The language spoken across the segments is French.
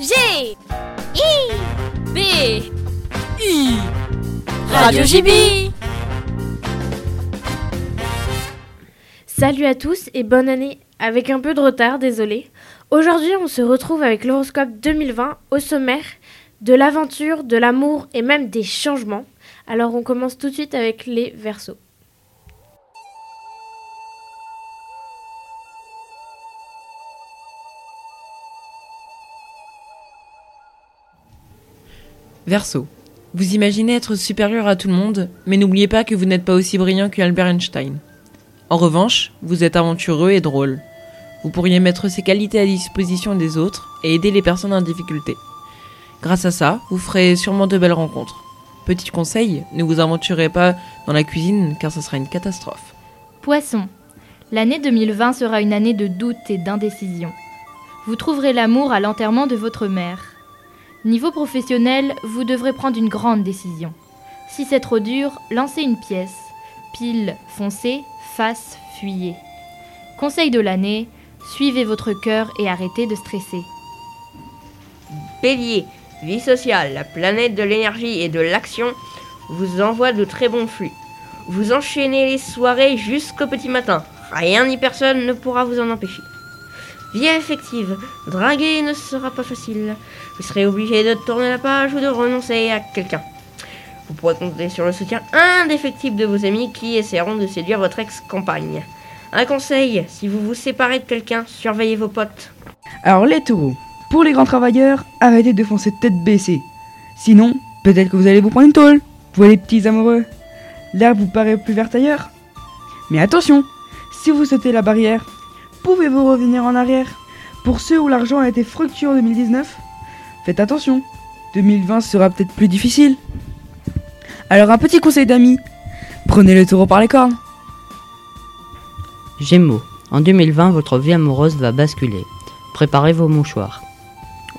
G I B U Radio JB Salut à tous et bonne année Avec un peu de retard, désolé. Aujourd'hui, on se retrouve avec l'horoscope 2020 au sommaire de l'aventure, de l'amour et même des changements. Alors on commence tout de suite avec les versos. Verseau. Vous imaginez être supérieur à tout le monde, mais n'oubliez pas que vous n'êtes pas aussi brillant que Albert Einstein. En revanche, vous êtes aventureux et drôle. Vous pourriez mettre ces qualités à disposition des autres et aider les personnes en difficulté. Grâce à ça, vous ferez sûrement de belles rencontres. Petit conseil, ne vous aventurez pas dans la cuisine car ce sera une catastrophe. Poisson. L'année 2020 sera une année de doute et d'indécision. Vous trouverez l'amour à l'enterrement de votre mère. Niveau professionnel, vous devrez prendre une grande décision. Si c'est trop dur, lancez une pièce. Pile, foncez, face, fuyez. Conseil de l'année, suivez votre cœur et arrêtez de stresser. Bélier, vie sociale, la planète de l'énergie et de l'action vous envoie de très bons flux. Vous enchaînez les soirées jusqu'au petit matin. Rien ni personne ne pourra vous en empêcher. Vie affective, draguer ne sera pas facile. Vous serez obligé de tourner la page ou de renoncer à quelqu'un. Vous pourrez compter sur le soutien indéfectible de vos amis qui essaieront de séduire votre ex-compagne. Un conseil, si vous vous séparez de quelqu'un, surveillez vos potes. Alors les taureaux, pour les grands travailleurs, arrêtez de foncer tête baissée. Sinon, peut-être que vous allez vous prendre une tôle. Vous les petits amoureux. L'herbe vous paraît plus verte ailleurs. Mais attention, si vous sautez la barrière, pouvez-vous revenir en arrière? Pour ceux où l'argent a été fructueux en 2019, faites attention. 2020 sera peut-être plus difficile. Alors un petit conseil d'amis, prenez le taureau par les cornes. Gémeaux. En 2020, votre vie amoureuse va basculer. Préparez vos mouchoirs.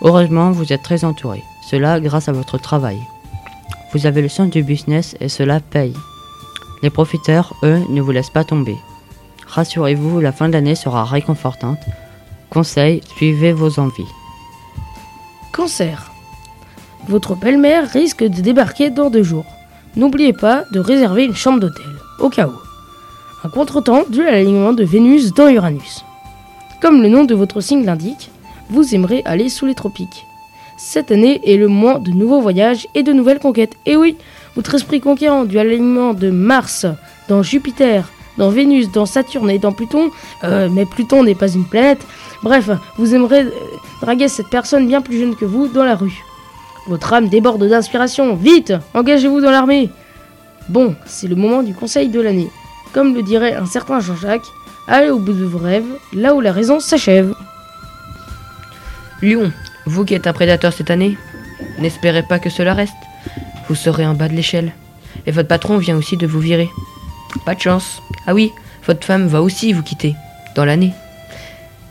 Heureusement, vous êtes très entouré. Cela grâce à votre travail. Vous avez le sens du business et cela paye. Les profiteurs, eux, ne vous laissent pas tomber. Rassurez-vous, la fin de l'année sera réconfortante. Conseil, suivez vos envies. Cancer. Votre belle-mère risque de débarquer dans deux jours. N'oubliez pas de réserver une chambre d'hôtel, au cas où. Un contretemps dû à l'alignement de Vénus dans Uranus. Comme le nom de votre signe l'indique, vous aimerez aller sous les tropiques. Cette année est le mois de nouveaux voyages et de nouvelles conquêtes. Et oui, votre esprit conquérant du alignement de Mars dans Jupiter, dans Vénus, dans Saturne et dans Pluton, euh, mais Pluton n'est pas une planète. Bref, vous aimerez euh, draguer cette personne bien plus jeune que vous dans la rue. Votre âme déborde d'inspiration. Vite, engagez-vous dans l'armée. Bon, c'est le moment du conseil de l'année. Comme le dirait un certain Jean-Jacques, allez au bout de vos rêves, là où la raison s'achève. Lion, vous qui êtes un prédateur cette année, n'espérez pas que cela reste. Vous serez en bas de l'échelle. Et votre patron vient aussi de vous virer. Pas de chance. Ah oui, votre femme va aussi vous quitter, dans l'année.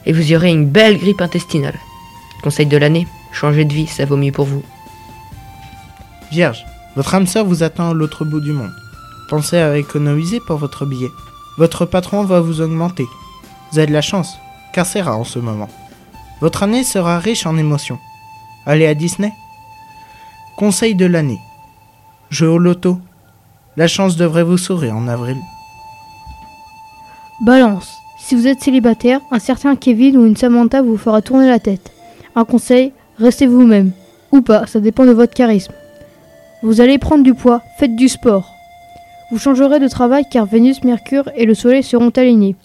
Et vous aurez une belle grippe intestinale. Conseil de l'année, changez de vie, ça vaut mieux pour vous. Vierge, votre âme sœur vous attend à l'autre bout du monde. Pensez à économiser pour votre billet. Votre patron va vous augmenter. Vous avez de la chance, car c'est rare en ce moment. Votre année sera riche en émotions. Allez à Disney. Conseil de l'année. Jeu au loto. La chance devrait vous sourire en avril. Balance. Si vous êtes célibataire, un certain Kevin ou une Samantha vous fera tourner la tête. Un conseil, restez vous-même. Ou pas, ça dépend de votre charisme. Vous allez prendre du poids, faites du sport. Vous changerez de travail car Vénus, Mercure et le Soleil seront alignés.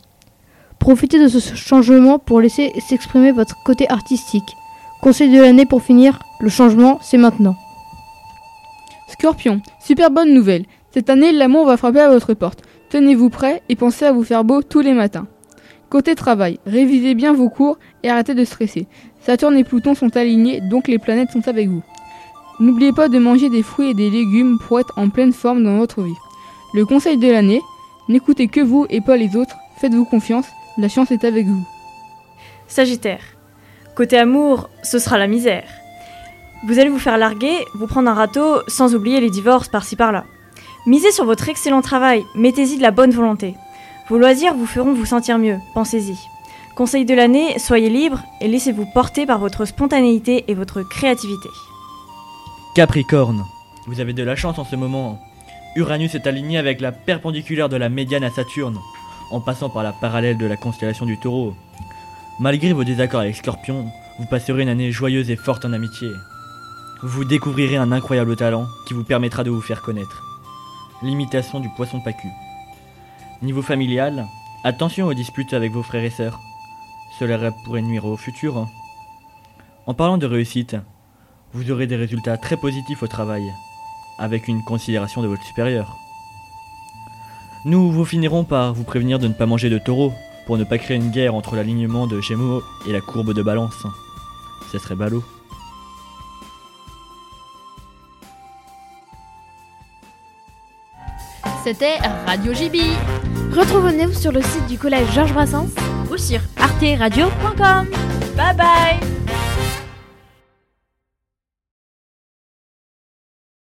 Profitez de ce changement pour laisser s'exprimer votre côté artistique. Conseil de l'année pour finir, le changement, c'est maintenant. Scorpion, super bonne nouvelle. Cette année, l'amour va frapper à votre porte. Tenez-vous prêt et pensez à vous faire beau tous les matins. Côté travail, révisez bien vos cours et arrêtez de stresser. Saturne et Pluton sont alignés, donc les planètes sont avec vous. N'oubliez pas de manger des fruits et des légumes pour être en pleine forme dans votre vie. Le conseil de l'année, n'écoutez que vous et pas les autres, faites-vous confiance, la chance est avec vous. Sagittaire. Côté amour, ce sera la misère. Vous allez vous faire larguer, vous prendre un râteau, sans oublier les divorces par-ci par-là. Misez sur votre excellent travail, mettez-y de la bonne volonté. Vos loisirs vous feront vous sentir mieux, pensez-y. Conseil de l'année, soyez libre et laissez-vous porter par votre spontanéité et votre créativité. Capricorne, vous avez de la chance en ce moment. Uranus est aligné avec la perpendiculaire de la médiane à Saturne, en passant par la parallèle de la constellation du taureau. Malgré vos désaccords avec Scorpion, vous passerez une année joyeuse et forte en amitié. Vous découvrirez un incroyable talent qui vous permettra de vous faire connaître. L'imitation du poisson pacu. Niveau familial, attention aux disputes avec vos frères et sœurs. Cela pourrait nuire au futur. En parlant de réussite, vous aurez des résultats très positifs au travail, avec une considération de votre supérieur. Nous vous finirons par vous prévenir de ne pas manger de taureau, pour ne pas créer une guerre entre l'alignement de Gémeaux et la courbe de balance. Ce serait ballot. C'était Radio JB. Retrouvez-nous sur le site du collège Georges Brassens ou sur arteradio.com. Bye bye